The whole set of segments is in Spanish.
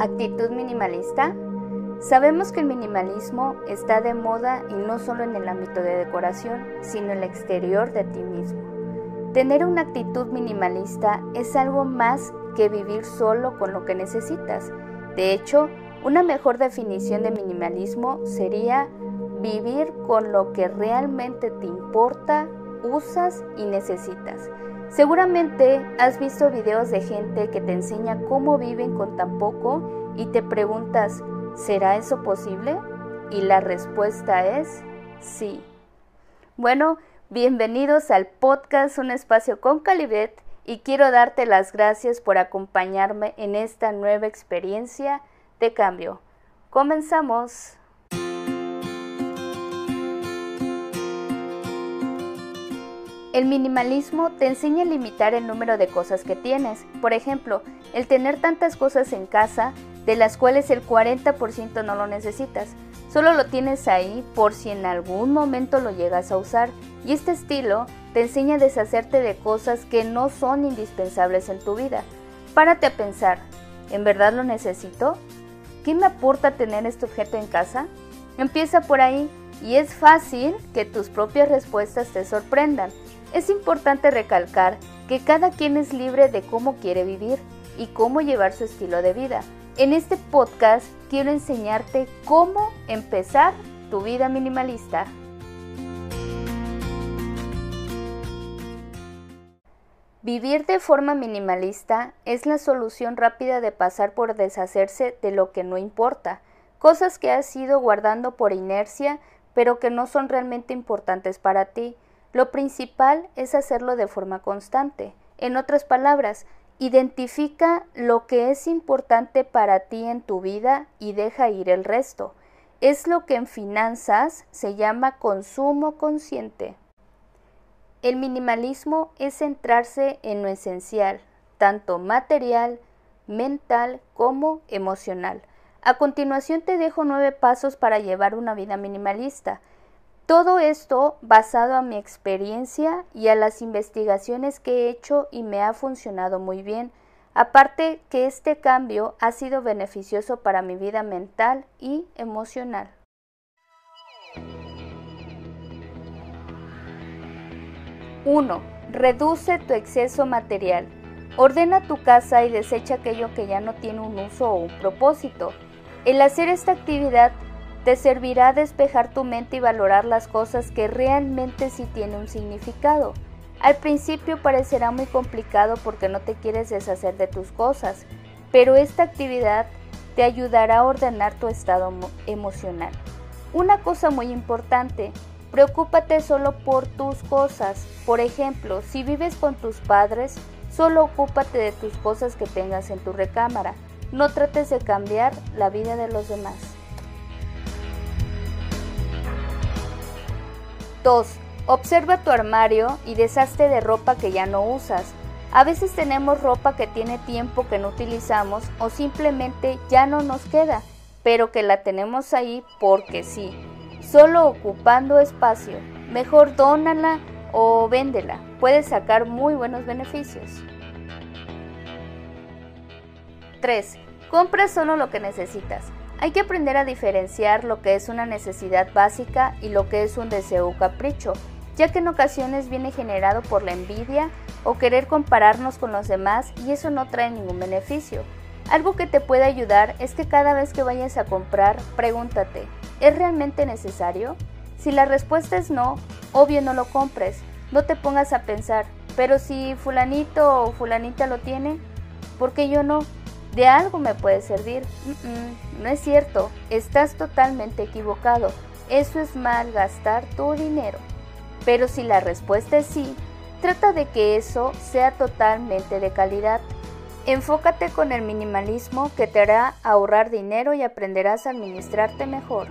Actitud minimalista. Sabemos que el minimalismo está de moda y no solo en el ámbito de decoración, sino en el exterior de ti mismo. Tener una actitud minimalista es algo más que vivir solo con lo que necesitas. De hecho, una mejor definición de minimalismo sería vivir con lo que realmente te importa, usas y necesitas. Seguramente has visto videos de gente que te enseña cómo viven con tan poco y te preguntas, ¿será eso posible? Y la respuesta es sí. Bueno, bienvenidos al podcast Un espacio con Calibet y quiero darte las gracias por acompañarme en esta nueva experiencia de cambio. Comenzamos. El minimalismo te enseña a limitar el número de cosas que tienes. Por ejemplo, el tener tantas cosas en casa de las cuales el 40% no lo necesitas. Solo lo tienes ahí por si en algún momento lo llegas a usar. Y este estilo te enseña a deshacerte de cosas que no son indispensables en tu vida. Párate a pensar, ¿en verdad lo necesito? ¿Qué me aporta tener este objeto en casa? Empieza por ahí y es fácil que tus propias respuestas te sorprendan. Es importante recalcar que cada quien es libre de cómo quiere vivir y cómo llevar su estilo de vida. En este podcast quiero enseñarte cómo empezar tu vida minimalista. Vivir de forma minimalista es la solución rápida de pasar por deshacerse de lo que no importa, cosas que has ido guardando por inercia pero que no son realmente importantes para ti. Lo principal es hacerlo de forma constante. En otras palabras, identifica lo que es importante para ti en tu vida y deja ir el resto. Es lo que en finanzas se llama consumo consciente. El minimalismo es centrarse en lo esencial, tanto material, mental como emocional. A continuación te dejo nueve pasos para llevar una vida minimalista. Todo esto basado a mi experiencia y a las investigaciones que he hecho y me ha funcionado muy bien. Aparte que este cambio ha sido beneficioso para mi vida mental y emocional. 1. Reduce tu exceso material. Ordena tu casa y desecha aquello que ya no tiene un uso o un propósito. El hacer esta actividad te servirá a despejar tu mente y valorar las cosas que realmente sí tienen un significado. Al principio parecerá muy complicado porque no te quieres deshacer de tus cosas, pero esta actividad te ayudará a ordenar tu estado emocional. Una cosa muy importante, preocúpate solo por tus cosas. Por ejemplo, si vives con tus padres, solo ocúpate de tus cosas que tengas en tu recámara. No trates de cambiar la vida de los demás. 2. Observa tu armario y deshazte de ropa que ya no usas. A veces tenemos ropa que tiene tiempo que no utilizamos o simplemente ya no nos queda, pero que la tenemos ahí porque sí, solo ocupando espacio. Mejor dónala o véndela, puedes sacar muy buenos beneficios. 3. Compra solo lo que necesitas. Hay que aprender a diferenciar lo que es una necesidad básica y lo que es un deseo o capricho, ya que en ocasiones viene generado por la envidia o querer compararnos con los demás y eso no trae ningún beneficio. Algo que te puede ayudar es que cada vez que vayas a comprar, pregúntate, ¿es realmente necesario? Si la respuesta es no, obvio no lo compres. No te pongas a pensar, pero si fulanito o fulanita lo tiene, ¿por qué yo no? De algo me puede servir. no es cierto, estás totalmente equivocado. Eso es malgastar tu dinero. Pero si la respuesta es sí, trata de que eso sea totalmente de calidad. Enfócate con el minimalismo que te hará ahorrar dinero y aprenderás a administrarte mejor.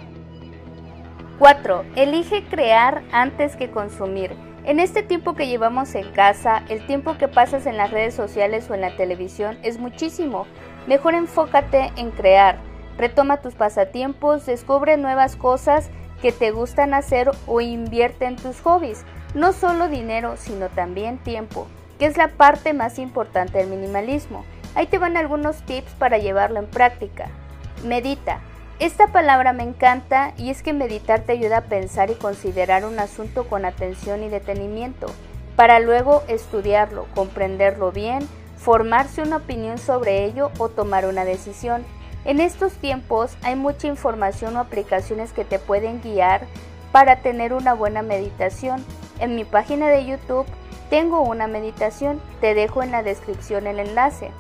4. Elige crear antes que consumir. En este tiempo que llevamos en casa, el tiempo que pasas en las redes sociales o en la televisión es muchísimo. Mejor enfócate en crear. Retoma tus pasatiempos, descubre nuevas cosas que te gustan hacer o invierte en tus hobbies. No solo dinero, sino también tiempo, que es la parte más importante del minimalismo. Ahí te van algunos tips para llevarlo en práctica. Medita. Esta palabra me encanta y es que meditar te ayuda a pensar y considerar un asunto con atención y detenimiento, para luego estudiarlo, comprenderlo bien, formarse una opinión sobre ello o tomar una decisión. En estos tiempos hay mucha información o aplicaciones que te pueden guiar para tener una buena meditación. En mi página de YouTube tengo una meditación, te dejo en la descripción el enlace.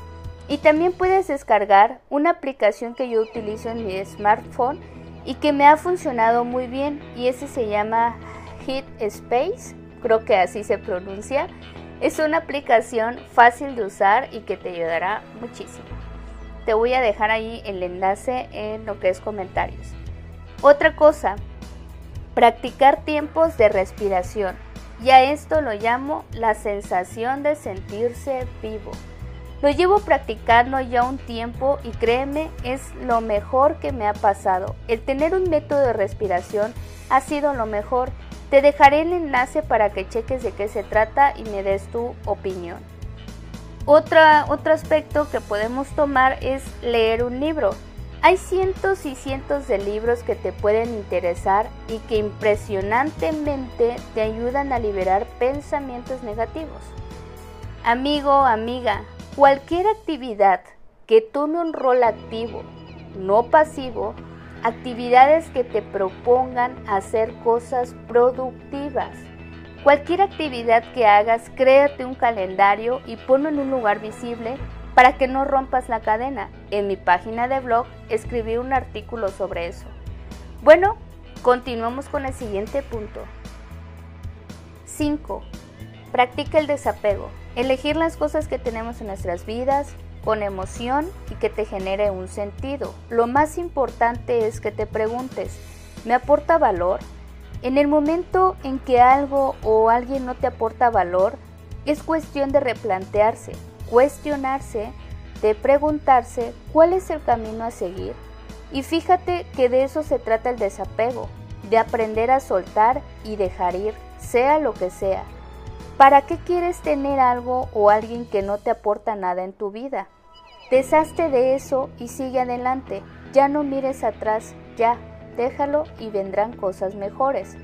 Y también puedes descargar una aplicación que yo utilizo en mi smartphone y que me ha funcionado muy bien y ese se llama Hit Space, creo que así se pronuncia. Es una aplicación fácil de usar y que te ayudará muchísimo. Te voy a dejar ahí el enlace en lo que es comentarios. Otra cosa, practicar tiempos de respiración. Y a esto lo llamo la sensación de sentirse vivo. Lo llevo practicando ya un tiempo y créeme, es lo mejor que me ha pasado. El tener un método de respiración ha sido lo mejor. Te dejaré el enlace para que cheques de qué se trata y me des tu opinión. Otro aspecto que podemos tomar es leer un libro. Hay cientos y cientos de libros que te pueden interesar y que impresionantemente te ayudan a liberar pensamientos negativos. Amigo, amiga, Cualquier actividad que tome un rol activo, no pasivo, actividades que te propongan hacer cosas productivas. Cualquier actividad que hagas, créate un calendario y ponlo en un lugar visible para que no rompas la cadena. En mi página de blog escribí un artículo sobre eso. Bueno, continuamos con el siguiente punto. 5. Practica el desapego. Elegir las cosas que tenemos en nuestras vidas con emoción y que te genere un sentido. Lo más importante es que te preguntes, ¿me aporta valor? En el momento en que algo o alguien no te aporta valor, es cuestión de replantearse, cuestionarse, de preguntarse cuál es el camino a seguir. Y fíjate que de eso se trata el desapego, de aprender a soltar y dejar ir, sea lo que sea. ¿Para qué quieres tener algo o alguien que no te aporta nada en tu vida? Deshazte de eso y sigue adelante. Ya no mires atrás, ya, déjalo y vendrán cosas mejores.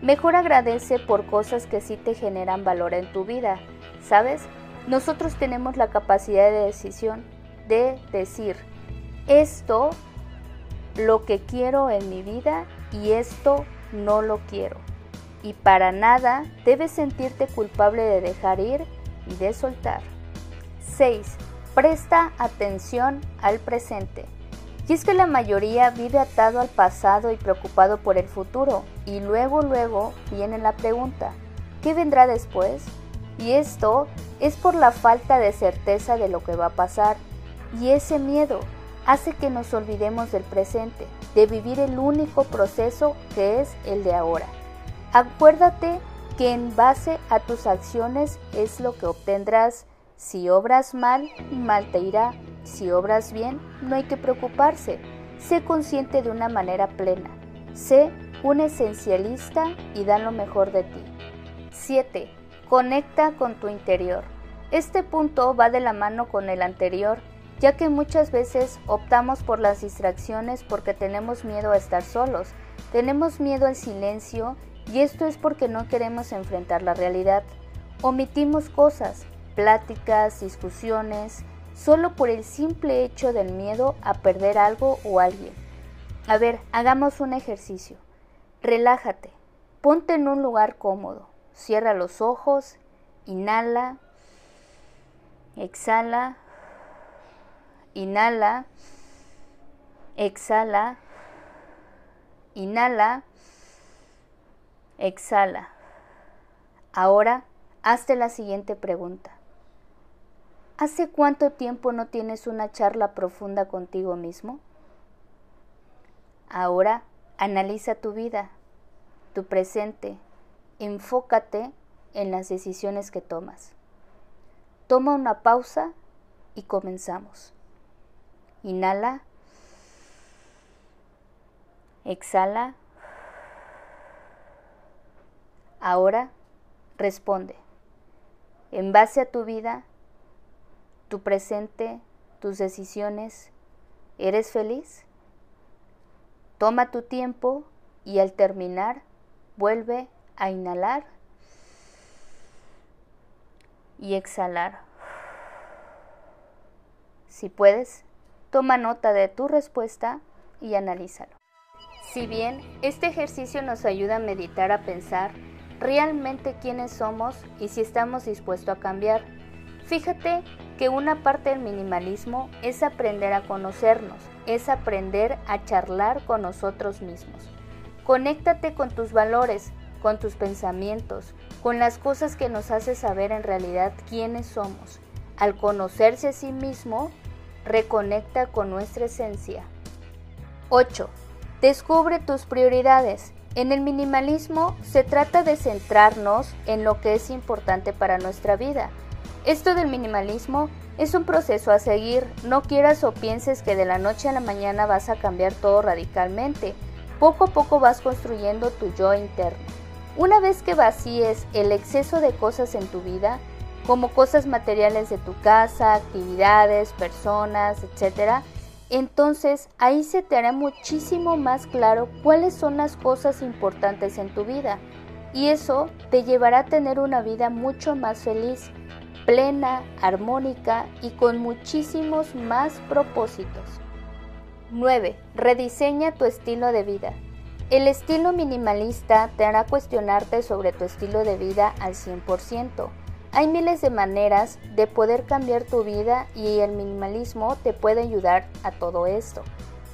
Mejor agradece por cosas que sí te generan valor en tu vida. ¿Sabes? Nosotros tenemos la capacidad de decisión de decir, esto lo que quiero en mi vida y esto no lo quiero y para nada debes sentirte culpable de dejar ir y de soltar. 6. Presta atención al presente. Y es que la mayoría vive atado al pasado y preocupado por el futuro, y luego, luego viene la pregunta, ¿qué vendrá después? Y esto es por la falta de certeza de lo que va a pasar, y ese miedo hace que nos olvidemos del presente, de vivir el único proceso que es el de ahora. Acuérdate que en base a tus acciones es lo que obtendrás. Si obras mal, mal te irá. Si obras bien, no hay que preocuparse. Sé consciente de una manera plena. Sé un esencialista y da lo mejor de ti. 7. Conecta con tu interior. Este punto va de la mano con el anterior, ya que muchas veces optamos por las distracciones porque tenemos miedo a estar solos, tenemos miedo al silencio y esto es porque no queremos enfrentar la realidad. Omitimos cosas, pláticas, discusiones, solo por el simple hecho del miedo a perder algo o alguien. A ver, hagamos un ejercicio. Relájate, ponte en un lugar cómodo, cierra los ojos, inhala, exhala, inhala, exhala, inhala, Exhala. Ahora, hazte la siguiente pregunta. ¿Hace cuánto tiempo no tienes una charla profunda contigo mismo? Ahora, analiza tu vida, tu presente, enfócate en las decisiones que tomas. Toma una pausa y comenzamos. Inhala. Exhala. Ahora responde. En base a tu vida, tu presente, tus decisiones, ¿eres feliz? Toma tu tiempo y al terminar vuelve a inhalar y exhalar. Si puedes, toma nota de tu respuesta y analízalo. Si bien este ejercicio nos ayuda a meditar, a pensar realmente quiénes somos y si estamos dispuestos a cambiar, fíjate que una parte del minimalismo es aprender a conocernos, es aprender a charlar con nosotros mismos. Conéctate con tus valores, con tus pensamientos, con las cosas que nos hace saber en realidad quiénes somos. Al conocerse a sí mismo, reconecta con nuestra esencia. 8. Descubre tus prioridades. En el minimalismo se trata de centrarnos en lo que es importante para nuestra vida. Esto del minimalismo es un proceso a seguir, no quieras o pienses que de la noche a la mañana vas a cambiar todo radicalmente. Poco a poco vas construyendo tu yo interno. Una vez que vacíes el exceso de cosas en tu vida, como cosas materiales de tu casa, actividades, personas, etc., entonces ahí se te hará muchísimo más claro cuáles son las cosas importantes en tu vida y eso te llevará a tener una vida mucho más feliz, plena, armónica y con muchísimos más propósitos. 9. Rediseña tu estilo de vida. El estilo minimalista te hará cuestionarte sobre tu estilo de vida al 100%. Hay miles de maneras de poder cambiar tu vida y el minimalismo te puede ayudar a todo esto.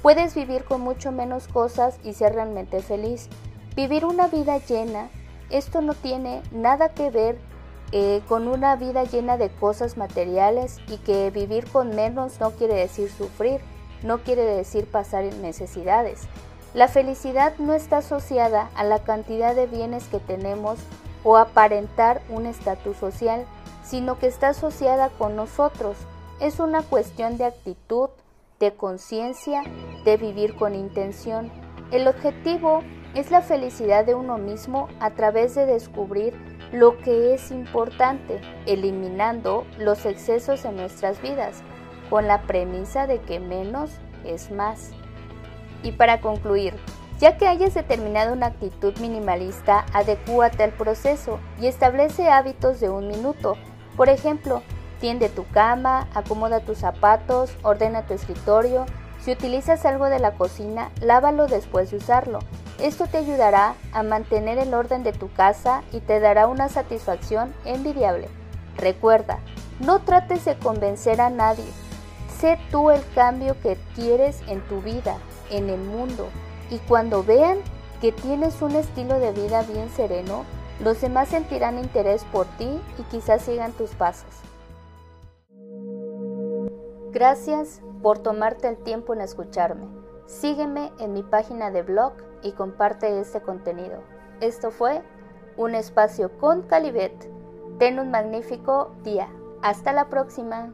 Puedes vivir con mucho menos cosas y ser realmente feliz. Vivir una vida llena, esto no tiene nada que ver eh, con una vida llena de cosas materiales y que vivir con menos no quiere decir sufrir, no quiere decir pasar necesidades. La felicidad no está asociada a la cantidad de bienes que tenemos o aparentar un estatus social, sino que está asociada con nosotros. Es una cuestión de actitud, de conciencia, de vivir con intención. El objetivo es la felicidad de uno mismo a través de descubrir lo que es importante, eliminando los excesos en nuestras vidas, con la premisa de que menos es más. Y para concluir, ya que hayas determinado una actitud minimalista, adecúate al proceso y establece hábitos de un minuto. Por ejemplo, tiende tu cama, acomoda tus zapatos, ordena tu escritorio. Si utilizas algo de la cocina, lávalo después de usarlo. Esto te ayudará a mantener el orden de tu casa y te dará una satisfacción envidiable. Recuerda, no trates de convencer a nadie. Sé tú el cambio que quieres en tu vida, en el mundo y cuando vean que tienes un estilo de vida bien sereno, los demás sentirán interés por ti y quizás sigan tus pasos. Gracias por tomarte el tiempo en escucharme. Sígueme en mi página de blog y comparte este contenido. Esto fue un espacio con Calibet. Ten un magnífico día. Hasta la próxima.